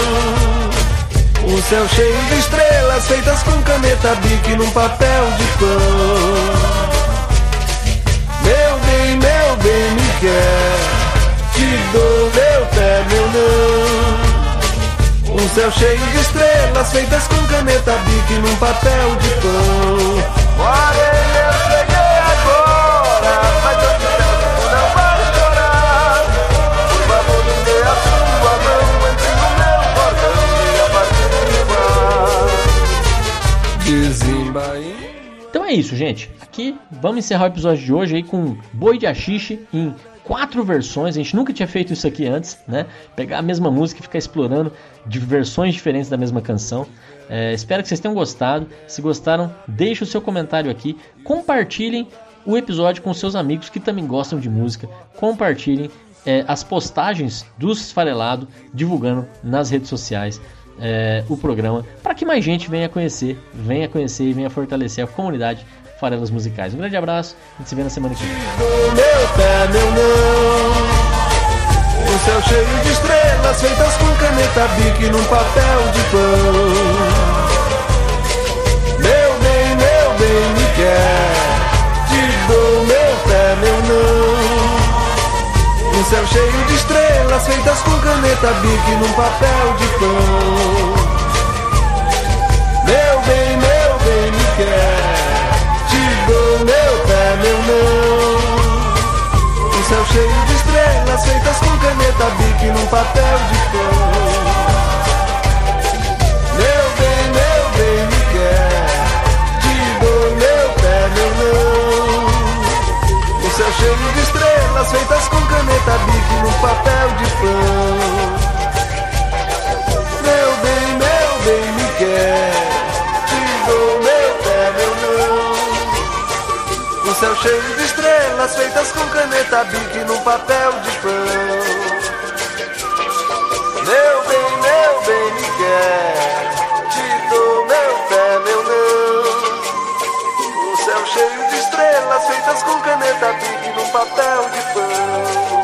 Um céu cheio de estrelas feitas com caneta bique num papel de pão. Meu bem, meu bem, me quer. Te dou meu pé, meu céu cheio de estrelas feitas com caneta bique num papel de pão. Morena, eu cheguei agora, mas eu te peço, não vai chorar. Por favor, me dê a sua mão entre o meu e a partida. Desembainha. Então é isso, gente. Aqui vamos encerrar o episódio de hoje aí com Boi de Achixe em quatro versões. A gente nunca tinha feito isso aqui antes, né? Pegar a mesma música e ficar explorando de versões diferentes da mesma canção. É, espero que vocês tenham gostado. Se gostaram, deixe o seu comentário aqui. Compartilhem o episódio com seus amigos que também gostam de música. Compartilhem é, as postagens do Esfarelado divulgando nas redes sociais é, o programa para que mais gente venha conhecer, venha conhecer e venha fortalecer a comunidade Farelas Musicais. Um grande abraço, a gente se vê na semana que vem. meu pé, meu não. Um céu cheio de estrelas feitas com caneta bique num papel de pão. Meu bem, meu bem, me quer. Te dou meu pé, meu não. Um céu cheio de estrelas feitas com caneta bique num papel de pão. Céu cheio de estrelas feitas com caneta bique num papel de pão. Meu bem, meu bem, me quer. Te dou meu pé, meu não. Um céu cheio de estrelas feitas com caneta bique num papel de pão. Céu cheio de estrelas feitas com caneta bique num papel de pão. Meu bem, meu bem, me quer. Te dou meu pé, meu não. Um céu cheio de estrelas feitas com caneta bique num papel de pão.